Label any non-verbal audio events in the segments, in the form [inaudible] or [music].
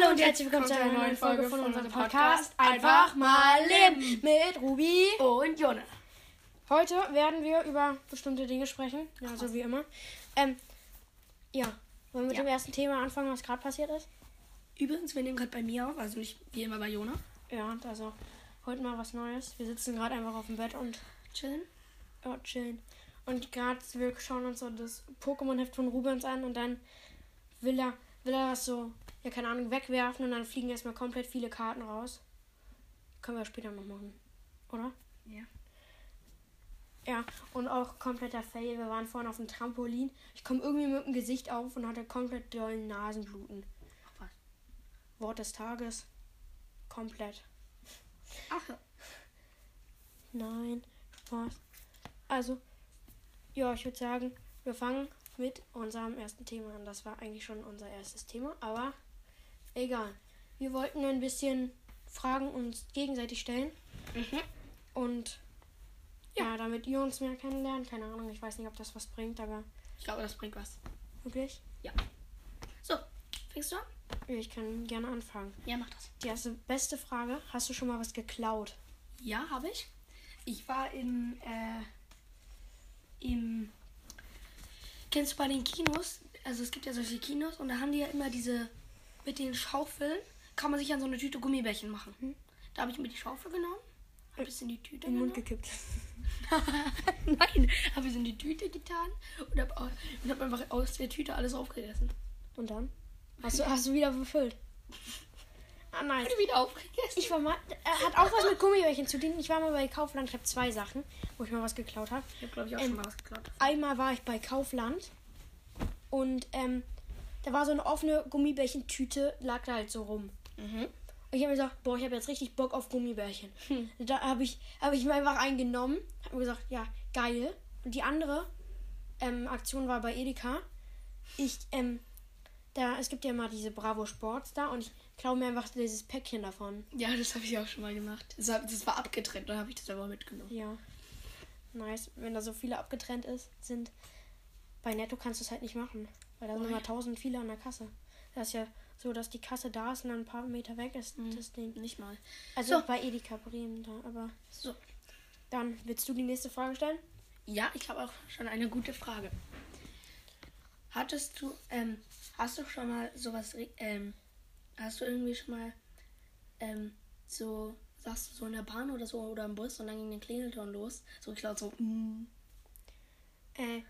Hallo und herzlich willkommen zu einer neuen Folge von unserem Podcast Einfach mal leben mit Ruby. Und Jona. Heute werden wir über bestimmte Dinge sprechen, ja, so wie immer. Ähm, ja, wollen wir mit Ja. dem ersten Thema anfangen, was gerade passiert ist? Übrigens, wir nehmen gerade bei mir auf, also nicht wie immer bei Jona. Ja, also heute mal was Neues. Wir sitzen gerade einfach auf dem Bett und Chillen. ja, chillen. Und gerade wir schauen uns so das Pokémon-Heft von Rubens an und dann will er, will er das so, ja keine Ahnung, wegwerfen und dann fliegen erstmal komplett viele Karten raus. Können wir später noch machen, oder? Ja. Ja, und auch kompletter Fail. Wir waren vorhin auf dem Trampolin. Ich komme irgendwie mit dem Gesicht auf und hatte komplett dollen Nasenbluten. Ach was. Wort des Tages. Komplett. Ach ja. Nein, Spaß. Also, ja, ich würde sagen, wir fangen mit unserem ersten Thema an. Das war eigentlich schon unser erstes Thema, aber egal. Wir wollten ein bisschen Fragen uns gegenseitig stellen Mhm. und ja, damit ihr uns mehr kennenlernt. Keine Ahnung, ich weiß nicht, ob das was bringt, aber Ich glaube, das bringt was. wirklich. So, fängst du an? Ich kann gerne anfangen. Ja, mach das. Die erste beste Frage: Hast du schon mal was geklaut? Ja, habe ich. Ich war im, äh, im, kennst du bei den Kinos, also es gibt ja solche Kinos und da haben die ja immer diese, mit den Schaufeln, kann man sich an so eine Tüte Gummibärchen machen. Mhm. Da habe ich mir die Schaufel genommen, habe es in die Tüte In den Mund gekippt. [laughs] Nein, habe es in die Tüte getan und habe hab einfach aus der Tüte alles aufgegessen. Und dann? Hast du, hast du wieder befüllt? [laughs] Ah, nein. Wurde wieder aufgegessen. Ich war mal. Er hat auch was mit Gummibärchen zu tun. Ich war mal bei Kaufland. Ich habe zwei Sachen, wo ich mal was geklaut habe. Ich habe, glaube ich, auch Ähm, schon mal was geklaut. Einmal war ich bei Kaufland und ähm, da war so eine offene Gummibärchentüte, lag da halt so rum. Mhm. Und ich habe mir gesagt, boah, ich habe jetzt richtig Bock auf Gummibärchen. Hm. Da habe ich, hab ich mir einfach einen genommen, habe mir gesagt, ja, geil. Und die andere ähm, Aktion war bei Edeka. Ich, ähm, da, es gibt ja immer diese Bravo Sports da und ich klaue mir einfach dieses Päckchen davon. Ja, das habe ich auch schon mal gemacht. Das, hab, das war abgetrennt, dann habe ich das aber mitgenommen. Ja. Nice. Wenn da so viele abgetrennt ist, sind. Bei Netto kannst du es halt nicht machen. Weil da sind immer tausend viele an der Kasse. Das ist ja so, dass die Kasse da ist und dann ein paar Meter weg ist, Mhm. das Ding. Nicht mal. Also So. bei Edeka Bremen da, aber. So. Dann willst du die nächste Frage stellen? Ja, ich habe auch schon eine gute Frage. Hattest du, ähm, hast du schon mal sowas, ähm, hast du irgendwie schon mal, ähm, so, sagst du so in der Bahn oder so oder im Bus und dann ging der Klingelton los? So, ich glaube so, mm. Äh.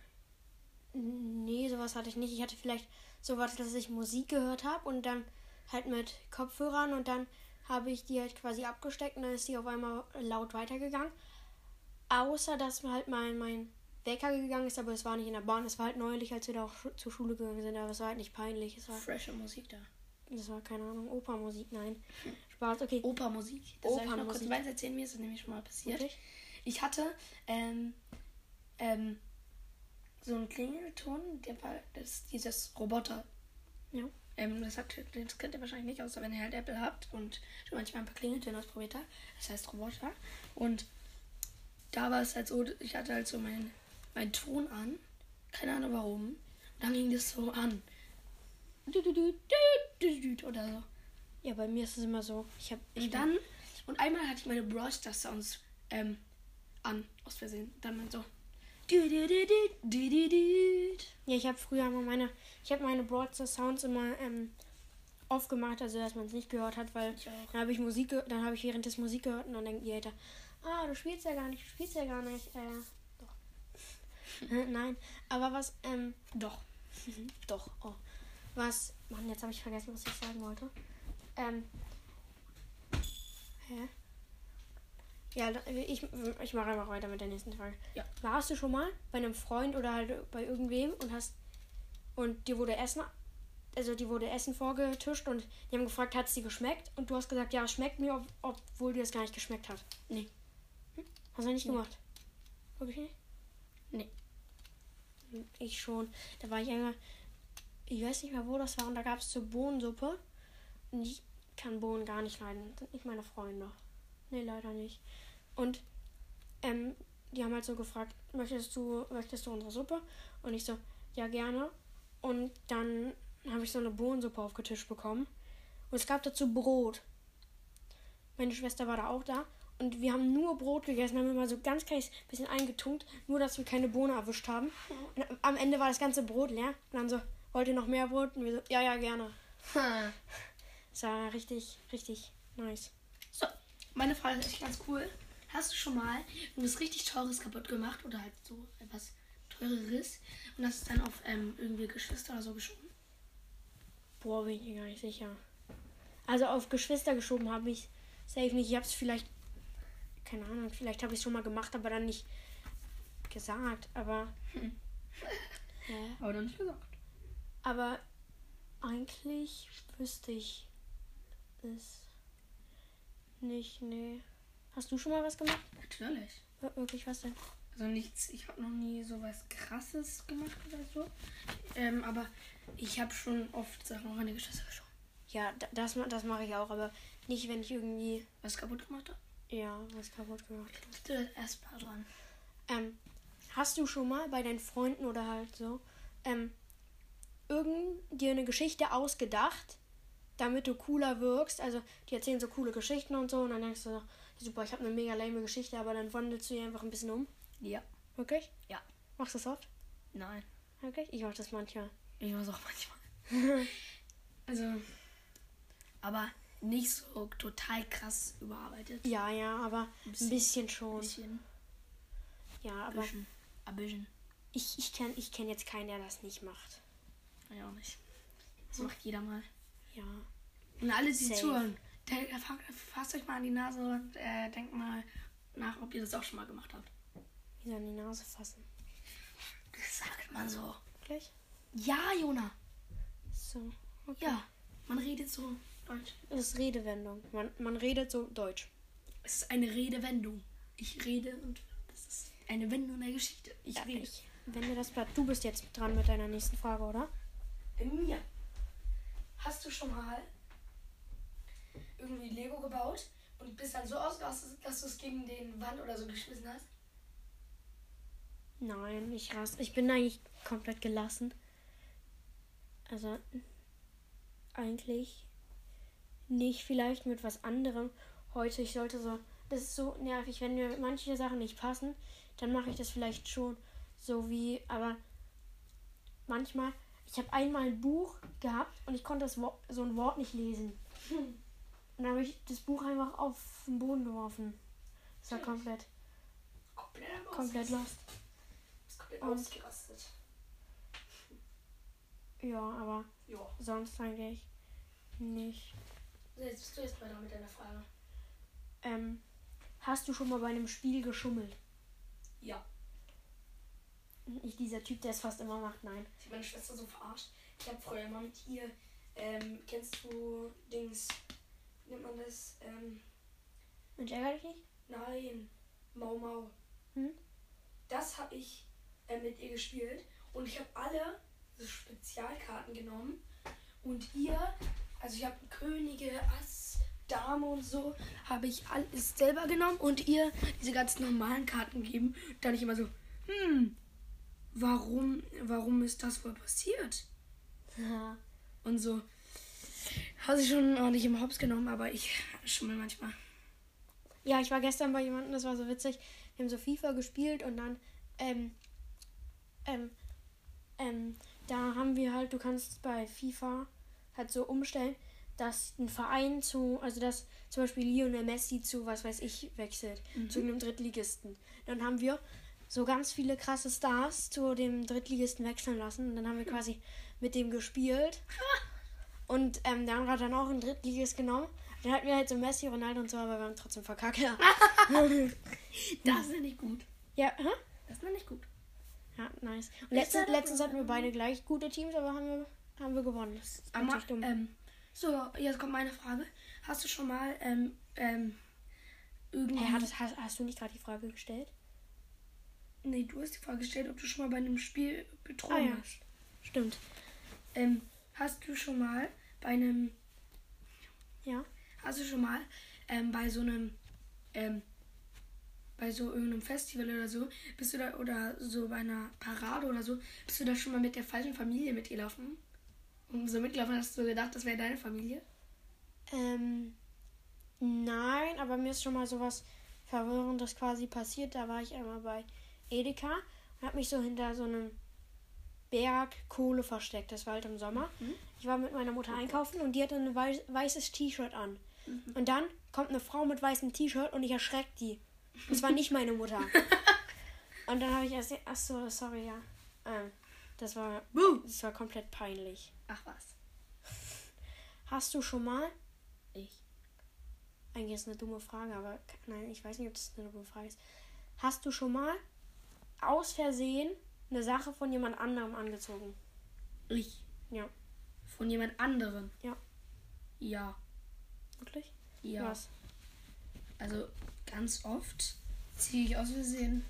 Nee, sowas hatte ich nicht. Ich hatte vielleicht sowas, dass ich Musik gehört habe und dann halt mit Kopfhörern und dann habe ich die halt quasi abgesteckt und dann ist die auf einmal laut weitergegangen. Außer, dass halt mein, mein Wecker gegangen ist, aber es war nicht in der Bahn. Es war halt neulich, als wir da auch zur Schule gegangen sind, aber es war halt nicht peinlich. Es war, frische Musik da. das war keine Ahnung, Opermusik, nein. Spaß, okay. Opermusik. Das soll ich noch kurz weiter erzählen, mir ist das nämlich schon mal passiert. Wirklich? Ich hatte ähm, ähm, so einen Klingelton, der war das, dieses Roboter. Ja. Ähm, das, hat, das kennt ihr wahrscheinlich nicht, außer wenn ihr halt Apple habt und schon manchmal ein paar Klingeltöne ausprobiert habt. Das heißt Roboter. Und da war es halt so, ich hatte halt so meinen mein Ton an. Keine Ahnung warum. Und dann ging das so an. Oder so. Ja, bei mir ist es immer so. Ich habe ich Und dann, und einmal hatte ich meine Brawl Stars Sounds ähm, an, aus Versehen. Dann so. Ja, ich habe früher immer meine, ich habe meine Broadcast Sounds immer ähm, aufgemacht, also dass man es nicht gehört hat, weil dann habe ich Musik, dann habe ich während des Musik gehört und dann denken die Hater, ah, du spielst ja gar nicht, du spielst ja gar nicht, äh, doch. [laughs] Nein, aber was, ähm, Doch. [laughs] doch, oh, was, Mann, jetzt habe ich vergessen, was ich sagen wollte. Ähm, hä? Ja, ich, ich mache einfach weiter mit der nächsten Frage. Ja. Warst du schon mal bei einem Freund oder halt bei irgendwem und hast und dir wurde Essen, also dir wurde Essen vorgetischt und die haben gefragt, hat es dir geschmeckt? Und du hast gesagt, ja, es schmeckt mir, ob, obwohl dir das gar nicht geschmeckt hat. Nee. Hast du nicht Nee. gemacht? Wirklich nicht? Nee. Ich schon. Da war ich einmal, ich weiß nicht mehr, wo das war, und da gab es so Bohnensuppe. Und ich kann Bohnen gar nicht leiden. Das sind nicht meine Freunde. Nee, leider nicht. Und ähm, die haben halt so gefragt, möchtest du, möchtest du unsere Suppe? Und ich so, ja gerne. Und dann habe ich so eine Bohnensuppe aufgetischt bekommen. Und es gab dazu Brot. Meine Schwester war da auch da. Und wir haben nur Brot gegessen, haben immer so ganz kleines bisschen eingetunkt, nur dass wir keine Bohne erwischt haben. Und am Ende war das ganze Brot leer. Und dann so, wollt ihr noch mehr Brot? Und wir so, ja, ja, gerne. Das war richtig, richtig nice. So, meine Frage ist echt ganz cool. Hast du schon mal irgendwas richtig Teures kaputt gemacht oder halt so etwas Teureres und hast es dann auf ähm, irgendwie Geschwister oder so geschoben? Boah, bin ich mir gar nicht sicher. Also auf Geschwister geschoben habe ich safe nicht. Ich habe es vielleicht, keine Ahnung, vielleicht habe ich es schon mal gemacht, aber dann nicht gesagt. Aber, [laughs] Hä? Aber noch nicht gesagt. aber eigentlich wüsste ich es nicht. Nee. Hast du schon mal was gemacht? Natürlich. Wir- Wirklich was denn? Also nichts, ich habe noch nie so was krasses gemacht oder so. Ähm, aber ich habe schon oft Sachen an die Geschwister geschoben. Ja, da- das, das mache ich auch, aber nicht, wenn ich irgendwie, Was kaputt gemacht habe. ja, was kaputt gemacht habe. Bist du das erst mal dran? Ähm, hast du schon mal bei deinen Freunden oder halt so, ähm, irgend dir eine Geschichte ausgedacht, damit du cooler wirkst? Also, die erzählen so coole Geschichten und so und dann denkst du so, super, ich habe eine mega lame Geschichte, aber dann wandelst du die einfach ein bisschen um. Ja. Wirklich? Ja. Machst du das oft? Nein. Wirklich? Ich mach das manchmal. Ich mach's auch manchmal. [laughs] also, aber nicht so total krass überarbeitet. Ja, ja, aber ein bisschen. bisschen Ein schon. bisschen. Ja, Ein aber bisschen. Ein bisschen. ich, ich kenne ich kenn jetzt keinen, der das nicht macht. Ja, auch nicht. Das macht jeder mal. Ja. Und alle, die Safe. zuhören, fasst euch mal an die Nase und äh, denkt mal nach, ob ihr das auch schon mal gemacht habt. Wie an die Nase fassen. Das sagt man so. Wirklich? Ja, Jona. So. Okay. Ja. Man redet so Deutsch. Das ist Redewendung. Man, man redet so Deutsch. Es ist eine Redewendung. Ich rede und das ist eine Wendung der Geschichte. Ich Ja, rede. ich wende das Blatt. Du bist jetzt dran mit deiner nächsten Frage, oder? Ja. Du schon mal irgendwie Lego gebaut und bist dann so ausgerastet, dass du es gegen den Wand oder so geschmissen hast? Nein, ich rast. Ich bin eigentlich komplett gelassen. Also eigentlich nicht. Vielleicht mit was anderem. Heute, ich sollte so. Das ist so nervig, wenn mir manche Sachen nicht passen, dann mache ich das vielleicht schon so wie. Aber manchmal. Ich habe einmal ein Buch gehabt und ich konnte das Wo so ein Wort nicht lesen. Und dann habe ich das Buch einfach auf den Boden geworfen. Das war komplett, Komplett komplett lost. Ist komplett Und- ausgerastet. Ja, aber Ja. sonst eigentlich nicht. Jetzt bist du jetzt mal dran mit deiner Frage. Ähm, hast du schon mal bei einem Spiel geschummelt? Ja. Ich, dieser Typ, der es fast immer macht, nein. Ich habe meine Schwester so verarscht. Ich habe früher immer mit ihr, ähm, kennst du Dings, wie nennt man das? Ähm, Mensch, ärger dich nicht? nein, Mau Mau. Hm? Das habe ich äh, mit ihr gespielt und ich habe alle so Spezialkarten genommen und ihr, also ich habe Könige, Ass, Dame und so, habe ich alles selber genommen und ihr diese ganzen normalen Karten gegeben. Dann ich immer so, hm, warum, warum ist das wohl passiert? Ja. Und so. Habe ich schon ordentlich im Hops genommen, aber ich schummel manchmal. Ja, ich war gestern bei jemandem, das war so witzig. Wir haben so FIFA gespielt und dann, ähm, ähm, ähm, da haben wir halt, du kannst bei FIFA halt so umstellen, dass ein Verein zu, also dass zum Beispiel Lionel Messi zu, was weiß ich, wechselt, zu einem Drittligisten. Dann haben wir so ganz viele krasse Stars zu dem Drittligisten wechseln lassen und dann haben wir quasi mit dem gespielt. [laughs] Und ähm, der andere hat dann auch einen Drittligist genommen. Dann hatten wir halt so Messi, Ronaldo und so, aber wir haben trotzdem verkackt. [laughs] Das nenne ich gut. ja, hä? Das nenne ich gut. Ja, nice. Und letztens, letztens hatten wir beide gleich gute Teams, aber haben wir, haben wir gewonnen. Das ist Aber, dumm. ähm, so, jetzt kommt meine Frage. Hast du schon mal, ähm, ähm, irgendwie. Hey, hast, hast, hast du nicht gerade die Frage gestellt? Nee, du hast die Frage gestellt, ob du schon mal bei einem Spiel betrogen Ah, ja. hast. Stimmt. Ähm, hast du schon mal bei einem. Ja. Hast du schon mal ähm, bei so einem. Ähm, bei so irgendeinem Festival oder so, bist du da, oder so bei einer Parade oder so, bist du da schon mal mit der falschen Familie mitgelaufen? Und so mitgelaufen hast du gedacht, das wäre deine Familie? Ähm, nein, aber mir ist schon mal sowas Verwirrendes quasi passiert. Da war ich einmal bei Edeka und habe mich so hinter so einem Berg Kohle versteckt. Das war halt im Sommer. Mhm. Ich war mit meiner Mutter einkaufen und die hatte ein weiß, weißes T-Shirt an. Mhm. Und dann kommt eine Frau mit weißem T-Shirt und ich erschreckt die. Das war nicht meine Mutter. [laughs] und dann habe ich erst, ach so, sorry, ja. Ähm, das war, das war komplett peinlich. Ach was. Hast du schon mal, Ich. eigentlich ist eine dumme Frage, aber nein, ich weiß nicht, ob das eine dumme Frage ist. Hast du schon mal aus Versehen eine Sache von jemand anderem angezogen? Ich. Ja. Von jemand anderem. Ja. Ja. Wirklich? Ja. Was? Also ganz oft ziehe ich aus Versehen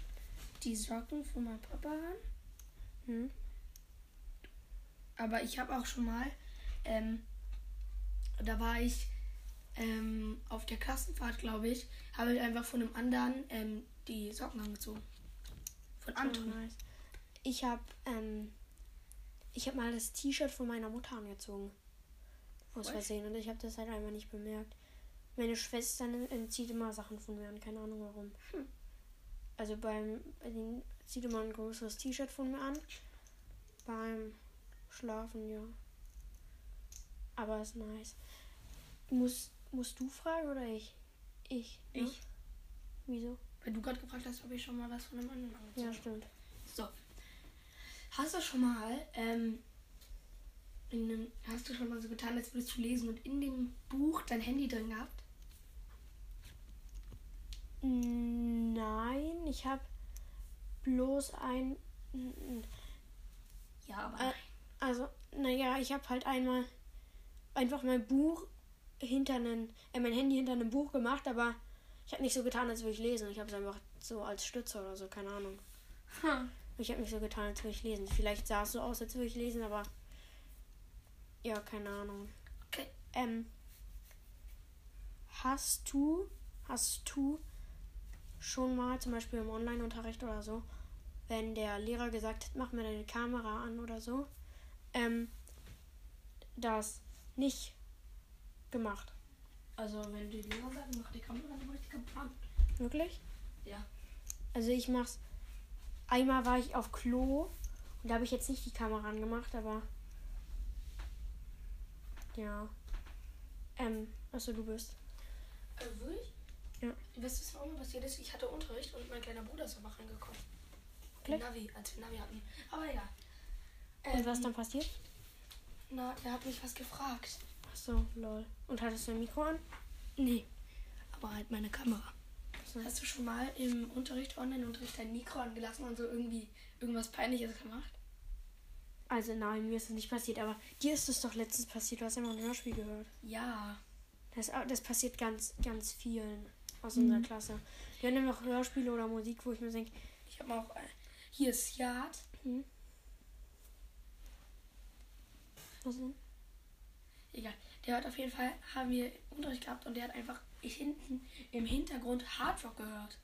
die Socken von meinem Papa an. Hm? Aber ich habe auch schon mal, ähm, da war ich ähm, auf der Klassenfahrt, glaube ich, habe ich einfach von einem anderen ähm, die Socken angezogen. Von Anton. Nice. Ich habe ähm, ich habe mal das T-Shirt von meiner Mutter angezogen. Aus Was? Versehen. Und ich habe das halt einfach nicht bemerkt. Meine Schwester entzieht immer Sachen von mir an. Keine Ahnung warum. Hm. Also beim bei den zieht immer ein größeres T-Shirt von mir an. Beim Schlafen, ja. Aber ist nice. Muss, musst du fragen oder ich? Ich. ne? Ich. Wieso? Weil du gerade gefragt hast, ob ich schon mal was von einem anderen angezogen Ja, stimmt. So. Hast du schon mal, ähm, in einem, hast du schon mal so getan, als würdest du lesen und in dem Buch dein Handy drin gehabt? Nein, ich habe bloß ein. Ja, aber Äh, also, naja, ich habe halt einmal einfach mein Buch hinter einen, äh, mein Handy hinter einem Buch gemacht, aber ich habe nicht so getan, als würde ich lesen. Ich habe es einfach so als Stütze oder so, keine Ahnung. Hm. Ich habe nicht so getan, als würde ich lesen. Vielleicht sah es so aus, als würde ich lesen, aber ja, keine Ahnung. Okay. Ähm, hast du, hast du schon mal zum Beispiel im Online-Unterricht oder so, wenn der Lehrer gesagt hat, mach mir deine Kamera an oder so, ähm, das nicht gemacht? Also, wenn die Lehrer sagen, mach die Kamera, dann mach ich die Kamera an. Wirklich? Ja. Also ich mach's. Einmal war ich auf Klo und da habe ich jetzt nicht die Kamera angemacht, aber ja. Ähm, achso, du bist. Also, wirklich? Ja. Weißt du, was warum passiert ist? Ich hatte Unterricht und mein kleiner Bruder ist einfach reingekommen. Okay. Navi, als wir Navi hatten. Aber egal. Und was Ähm, dann passiert? Na, er hat mich was gefragt. Achso, lol. Und hattest du ein Mikro an? Nee. Aber halt meine Kamera. Hast du schon mal im Unterricht, Online-Unterricht dein Mikro angelassen und so irgendwie irgendwas Peinliches gemacht? Also nein, mir ist das nicht passiert, aber dir ist es doch letztens passiert. Du hast ja mal ein Hörspiel gehört. Ja. Das, das passiert ganz, ganz vielen aus Mhm. unserer Klasse. Wir haben nämlich auch Hörspiele oder Musik, wo ich mir denke, Ich habe auch. Äh, hier ist Yard. hm? Was denn? Egal. Der hat auf jeden Fall, haben wir Unterricht gehabt und der hat einfach hinten im Hintergrund Hardrock gehört.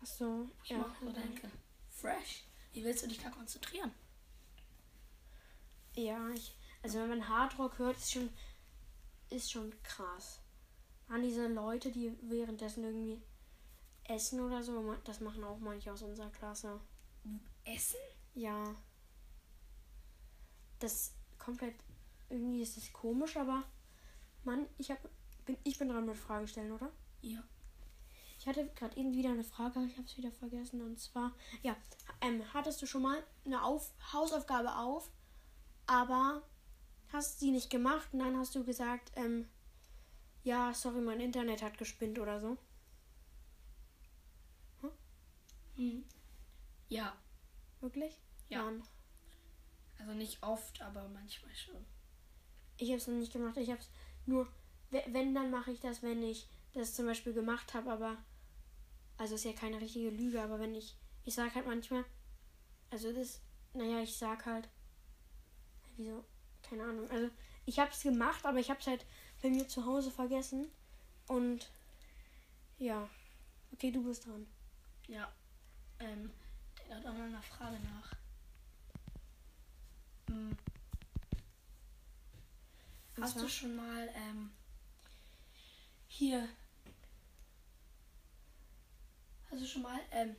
Achso, Ich ja. mach so denke. Fresh. Wie willst du dich da konzentrieren? Ja, ich, also wenn man Hardrock hört, ist schon, ist schon krass. An diese Leute, die währenddessen irgendwie essen oder so, das machen auch manche aus unserer Klasse. Essen? Ja. Das komplett, irgendwie ist das komisch, aber Mann, ich hab, bin, ich bin dran mit Fragen stellen, oder? Ja. Ich hatte gerade eben wieder eine Frage, aber ich habe es wieder vergessen. Und zwar, ja, ähm, hattest du schon mal eine auf Hausaufgabe auf, aber hast sie nicht gemacht und dann hast du gesagt, ähm, ja, sorry, mein Internet hat gespinnt oder so. Hm. Ja. Wirklich? Ja. Mann. Also nicht oft, aber manchmal schon. Ich habe es noch nicht gemacht. Ich habe es nur, we- wenn, dann mache ich das, wenn ich das zum Beispiel gemacht habe, aber, also ist ja keine richtige Lüge, aber wenn ich, ich sag halt manchmal, also das, naja, ich sag halt, wieso, keine Ahnung, also ich habe es gemacht, aber ich habe es halt bei mir zu Hause vergessen und, ja, okay, du bist dran. Ja. Ähm, der hat auch noch eine Frage nach. Hm. Hast du schon mal ähm, Hier. Hast du schon mal, ähm,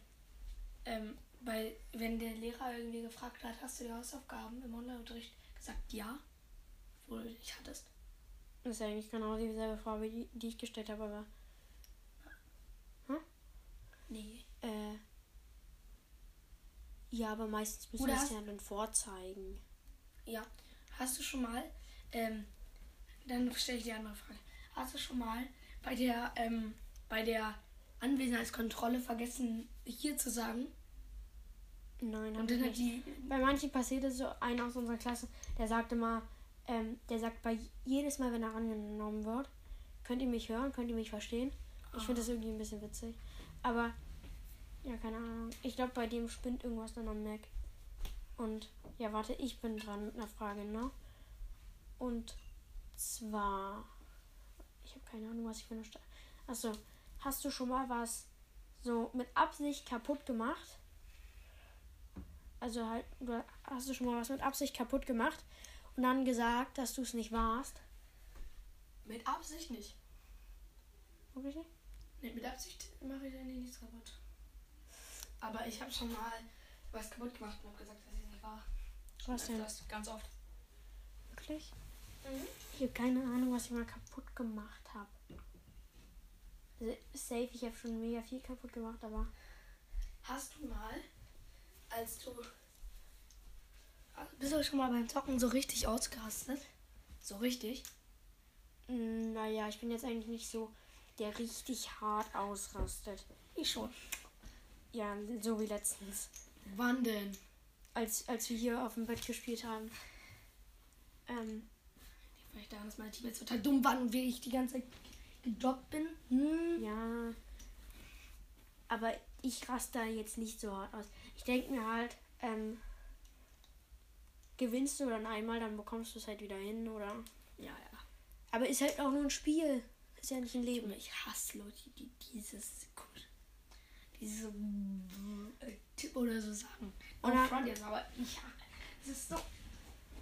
ähm, bei, wenn der Lehrer irgendwie gefragt hat, hast du die Hausaufgaben im Online-Unterricht gesagt, ja? Wo du nicht hattest? Das ist eigentlich genau dieselbe Frage, die, die ich gestellt habe, aber. Nee. Äh. Ja, aber meistens müssen wir es ja dann vorzeigen. Ja. Hast du schon mal, ähm, dann stelle ich eine andere Frage. Hast du schon mal bei der, ähm, bei der Anwesenheitskontrolle vergessen, hier zu sagen? Nein, Und dann hat die, Bei manchen passiert es so, einer aus unserer Klasse, der sagt immer, ähm, der sagt bei jedes Mal, wenn er angenommen wird, könnt ihr mich hören, könnt ihr mich verstehen? Ich finde das irgendwie ein bisschen witzig. Aber, ja, keine Ahnung. Ich glaube, bei dem spinnt irgendwas dann am Mac. Und, ja, warte, ich bin dran mit einer Frage, ne? Und zwar, ich habe keine Ahnung, was ich für eine Sta Achso, hast du schon mal was so mit Absicht kaputt gemacht? Also halt, du hast du schon mal was mit Absicht kaputt gemacht und dann gesagt, dass du es nicht warst? mit Absicht nicht. Wirklich nicht? Nee, mit Absicht mache ich dann nichts kaputt. Aber ich habe schon mal was kaputt gemacht und habe gesagt, dass ich nicht war. Was denn? Das ganz oft. Wirklich? Mhm. Ich habe keine Ahnung, was ich mal kaputt gemacht habe. Also, safe, ich habe schon mega viel kaputt gemacht, aber Hast du mal, als du. Also bist du schon mal beim Zocken so richtig ausgerastet? So richtig? mm, naja, ich bin jetzt eigentlich nicht so, der richtig hart ausrastet. Ich schon. Ja, so wie letztens, Wann denn? als, als wir hier auf dem Bett gespielt haben. Ähm, Vielleicht daran, dass meine Teammates total dumm waren und wie ich die ganze Zeit gedroppt bin. Hm. Ja. Aber ich raste da jetzt nicht so hart aus. Ich denke mir halt, ähm, gewinnst du dann einmal, dann bekommst du es halt wieder hin, oder? Ja, ja. Aber ist halt auch nur ein Spiel. Ist ja nicht ein Leben. Ich hasse Leute, die dieses. Diese äh, Tipp oder so sagen. Oder- front jetzt, aber ich. Es ist so.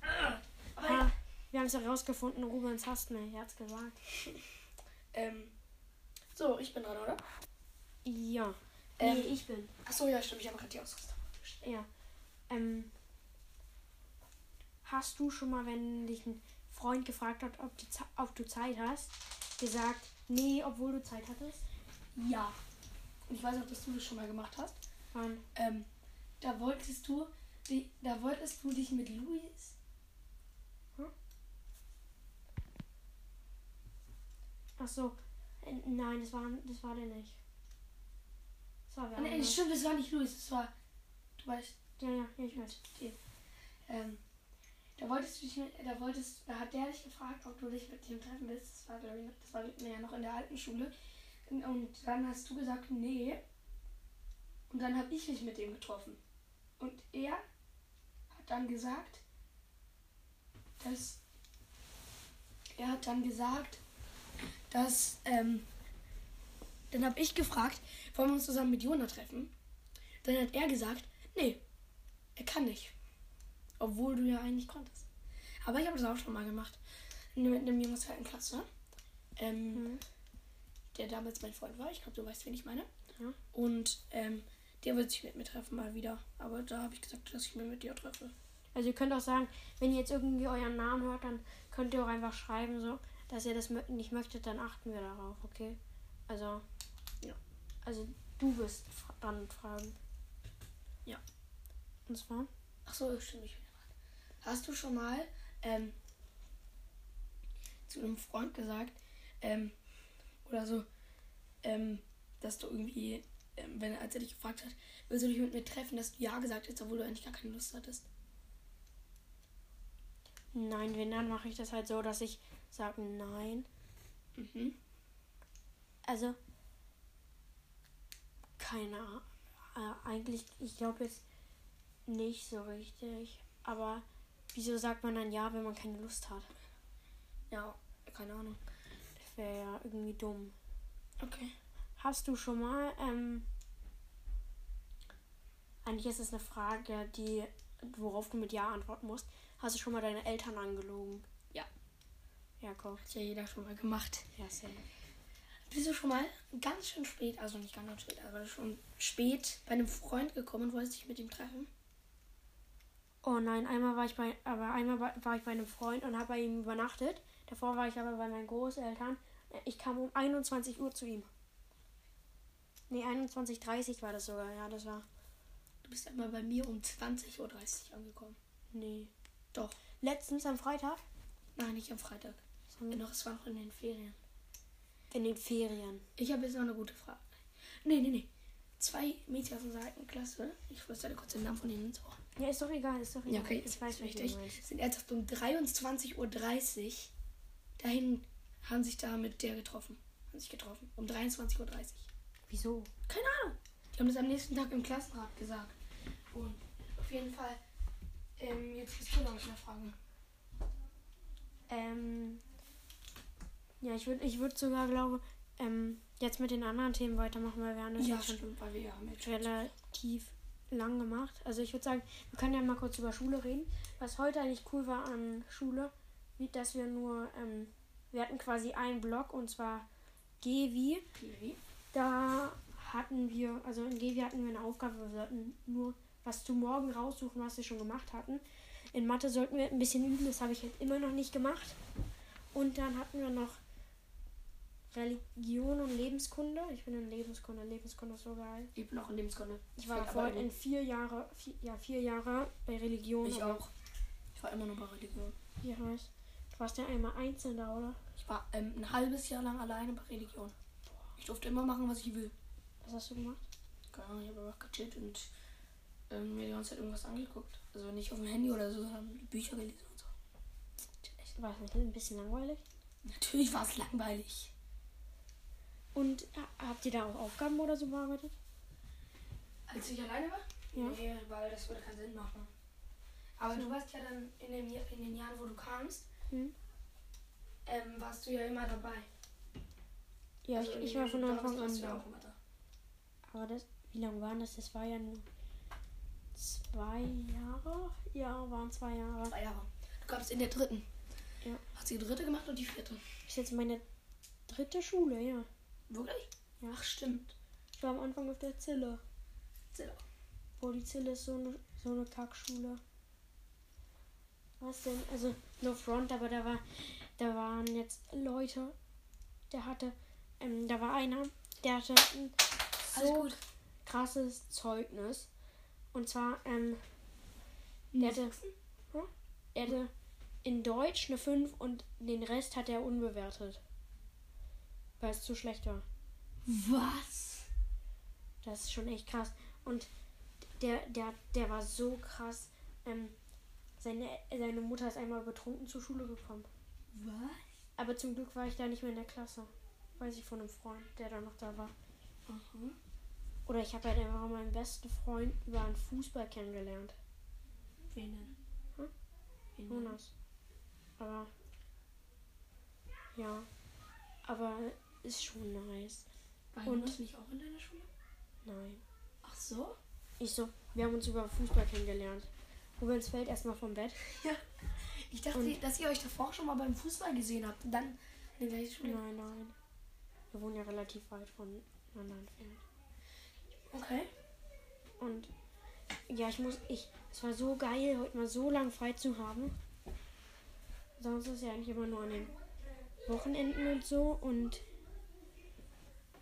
Ah. Aber Ah. Wir haben es herausgefunden, Rubens hasst mich, er hat's gesagt. [laughs] Ähm. So, ich bin dran, oder? Ja. Ähm, nee, ich bin. Achso, ja, stimmt. Ich habe gerade die Ausrüstung. Ja. Ähm, hast du schon mal, wenn dich ein Freund gefragt hat, ob, die, ob du Zeit hast, gesagt, nee, obwohl du Zeit hattest? Ja. Und ich weiß auch, dass du das schon mal gemacht hast. Nein. Ähm, da wolltest du, da wolltest du dich mit Luis. Ach so. Äh, Nein, das war, das war der nicht. Das war wer Nee, anders. stimmt, das war nicht Luis, das war, du weißt, Ja, ja, ich weiß. ähm, da wolltest du dich, mit- da wolltest, da hat der dich gefragt, ob du dich mit dem treffen willst. Das war, glaube ich, noch- das war ja noch in der alten Schule. Und, und dann hast du gesagt, nee. Und dann habe ich mich mit dem getroffen. Und er hat dann gesagt, dass er hat dann gesagt, dass ähm, dann habe ich gefragt, wollen wir uns zusammen mit Jona treffen? Dann hat er gesagt, nee, er kann nicht. Obwohl du ja eigentlich konntest. Aber ich habe das auch schon mal gemacht. Mit einem Jungen aus der alten Klasse. Ähm, Mhm. Der damals mein Freund war. Ich glaube, du weißt, wen ich meine. Ja. Und ähm, der wird sich mit mir treffen mal wieder. Aber da habe ich gesagt, dass ich mich mit dir treffe. Also ihr könnt auch sagen, wenn ihr jetzt irgendwie euren Namen hört, dann könnt ihr auch einfach schreiben, so, dass ihr das nicht möchtet, dann achten wir darauf, okay? Also, Ja. Also du dran mit Fragen. Ja. Und zwar? Ach so, stimmt, ich. Hast du schon mal ähm, zu einem Freund gesagt, ähm, oder so, ähm, dass du irgendwie, ähm, wenn als er dich gefragt hat, willst du dich mit mir treffen, dass du ja gesagt hast, obwohl du eigentlich gar keine Lust hattest? Nein, wenn dann mache ich das halt so, dass ich sage nein. Mhm. Also keine Ahnung. Äh, eigentlich, ich glaube jetzt nicht so richtig. Aber wieso sagt man dann ja, wenn man keine Lust hat? Ja, keine Ahnung. Das wäre ja irgendwie dumm. Okay. Hast du schon mal, ähm, eigentlich ist es eine Frage, die, worauf du mit Ja antworten musst. Hast du schon mal deine Eltern angelogen? Ja. Komm. Hat ja jeder schon mal gemacht. Ja, safe. Bist du schon mal ganz schön spät, also nicht ganz spät, aber schon spät bei einem Freund gekommen und wolltest dich mit ihm treffen? Oh nein, einmal war ich bei, aber einmal war, war ich bei einem Freund und habe bei ihm übernachtet. Davor war ich aber bei meinen Großeltern. Ich kam um 21 Uhr zu ihm. Nee, 21.30 Uhr war das sogar, ja, das war. Du bist einmal bei mir um 20.30 Uhr angekommen. Nee. Doch. Letztens am Freitag? Nein, nicht am Freitag. Sondern Doch, es war noch in den Ferien. in den Ferien. Ich habe jetzt noch eine gute Frage. Nee, nee, nee. Zwei Mädchen aus unserer alten Klasse. Ich flüstere dir kurz den Namen von ihnen ins Ohr. Ja, ist doch egal, ist doch egal. Ja, okay, ich weiß, meinst. Sind ernsthaft um 23.30 Uhr dahin haben sich da mit der getroffen. Haben sich getroffen. Um 23.30 Uhr. Wieso? Keine Ahnung. Die haben das am nächsten Tag im Klassenrat gesagt. Und auf jeden Fall, ähm, jetzt bist du noch mit einer Frage. Ähm, ja, ich würde ich würd sogar, glaube ähm, jetzt mit den anderen Themen weitermachen, weil wir haben das Ja, schon stimmt, weil wir haben jetzt relativ lang gemacht. Also ich würde sagen, wir können ja mal kurz über Schule reden. Was heute eigentlich cool war an Schule, wie dass wir nur, ähm, wir hatten quasi einen Block und zwar Gewi. Da hatten wir, also in Gewi hatten wir eine Aufgabe, wir sollten nur was zu morgen raussuchen, was wir schon gemacht hatten. In Mathe sollten wir ein bisschen üben, das habe ich jetzt immer noch nicht gemacht. Und dann hatten wir noch Religion und Lebenskunde. Ich bin in Lebenskunde, Lebenskunde ist so geil. Ich bin auch in Lebenskunde. Ich war aber in vier Jahre, vier, ja, vier Jahre bei Religion. Ich auch. Ich war immer nur bei Religion. Hier heißt, du warst ja einmal einzeln da, oder? Ich war ähm, ein halbes Jahr lang alleine bei Religion. Ich durfte immer machen, was ich will. Was hast du gemacht? Keine Ahnung, ich habe einfach gechillt und ähm, mir die ganze Zeit irgendwas angeguckt. Also nicht auf dem Handy oder so, sondern Bücher gelesen und so. War es nicht ein bisschen langweilig? Natürlich war es langweilig. Und äh, habt ihr da auch Aufgaben oder so bearbeitet? Als ich alleine war? Ja. Nee, weil das würde keinen Sinn machen. Aber So. du warst ja dann in, dem, in den Jahren, wo du kamst, Hm? ähm, warst du ja immer dabei. Ja, Also ich, ich war von Anfang an ja da. auch immer da. Aber das, wie lange waren das? Das war ja nur zwei Jahre? Ja, waren zwei Jahre. Zwei Jahre. Du kamst in der dritten. Ja. Hast du die dritte gemacht und die vierte? Ist jetzt meine dritte Schule, ja. Wirklich? Ja. Ach, stimmt. Ich war am Anfang auf der Zille. Zilla. Boah, die Zille ist so eine, so eine Kackschule. Was denn? Also, no front, aber da war, da waren jetzt Leute, der hatte, ähm, da war einer, der hatte ein so krasses Zeugnis. Und zwar, ähm, der hatte, hm? er hatte in Deutsch eine 5 und den Rest hat er unbewertet. Weil es zu schlecht war. Was? Das ist schon echt krass. Und der, der, der war so krass. Ähm, seine, seine Mutter ist einmal betrunken zur Schule gekommen. Was? Aber zum Glück war ich da nicht mehr in der Klasse. Weiß ich von einem Freund, der da noch da war. Aha. Oder ich habe halt einfach meinen besten Freund über einen Fußball kennengelernt. Wen denn? Hm? Wen? Jonas. Aber. Ja. Aber ist schon nice. War Und- Jonas nicht auch in deiner Schule? Nein. Ach so? Ich so, wir haben uns über Fußball kennengelernt. Rubens fällt erstmal vom Bett. [laughs] Ich dachte, Und- dass ihr euch davor schon mal beim Fußball gesehen habt. Und dann in der gleichen Schule. Nein, nein. Wir wohnen ja relativ weit voneinander entfernt. Okay. Und ja, ich muss, ich, es war so geil, heute mal so lang frei zu haben. Sonst ist ja eigentlich immer nur an den Wochenenden und so. Und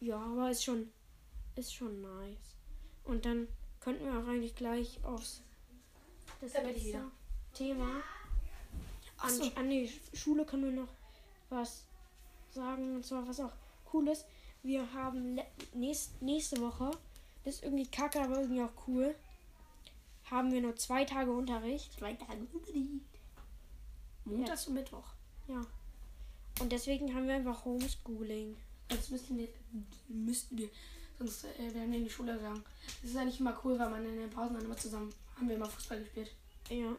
ja, aber ist schon, ist schon nice. Und dann könnten wir auch eigentlich gleich aufs das Da letzte wieder. Thema. An, so. an die Schule können wir noch was sagen. Und zwar was auch cool ist. Wir haben nächst, nächste Woche, das ist irgendwie kacke, aber irgendwie auch cool, haben wir nur zwei Tage Unterricht. Zwei Tage Unterricht. Montags und Mittwoch. Ja. Und deswegen haben wir einfach Homeschooling. Jetzt müssten wir, müssten wir, sonst äh, wären wir in die Schule gegangen. Das ist eigentlich immer cool, weil man in den Pausen dann immer zusammen, haben wir immer Fußball gespielt. Ja.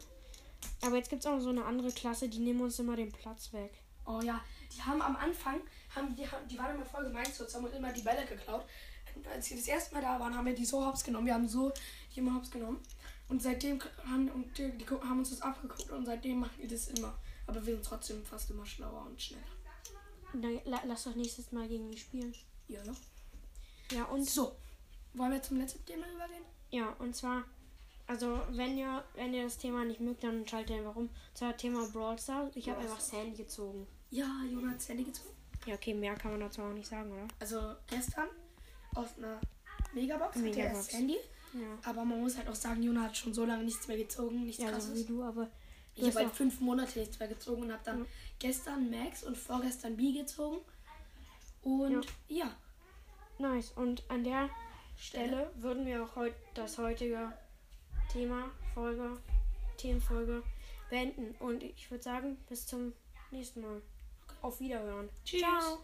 Aber jetzt gibt es auch so eine andere Klasse, die nehmen uns immer den Platz weg. Oh ja, die haben am Anfang, haben die, die waren immer voll gemein zu uns, haben uns immer die Bälle geklaut. Und als sie das erste Mal da waren, haben wir die so hops genommen. Wir haben so die immer hops genommen. Und seitdem haben, und die, die haben uns das abgeguckt und seitdem machen die das immer. Aber wir sind trotzdem fast immer schlauer und schneller. Dann la, lass doch nächstes Mal gegen mich spielen. Ja, ne? Ja, und So, wollen wir zum letzten Thema übergehen? ja, und zwar, also wenn ihr, wenn ihr das Thema nicht mögt, dann schaltet einfach um. Zwar Thema Brawl Stars. Ich habe einfach Sandy gezogen. Ja, Jona hat das Handy gezogen. Ja, okay, mehr kann man dazu auch nicht sagen, oder? Also gestern auf einer Megabox, er Megabox. das Handy. Ja. Aber man muss halt auch sagen, Jona hat schon so lange nichts mehr gezogen, nichts Ja, so krasses. wie du, aber ich habe halt fünf Monate nichts mehr gezogen und habe dann Ja. gestern Max und vorgestern B gezogen. Und ja, nice. Und an der Stelle würden wir auch heute das heutige Thema, Folge, Themenfolge beenden. Und ich würde sagen, bis zum nächsten Mal. Auf Wiederhören. Tschüss. Ciao.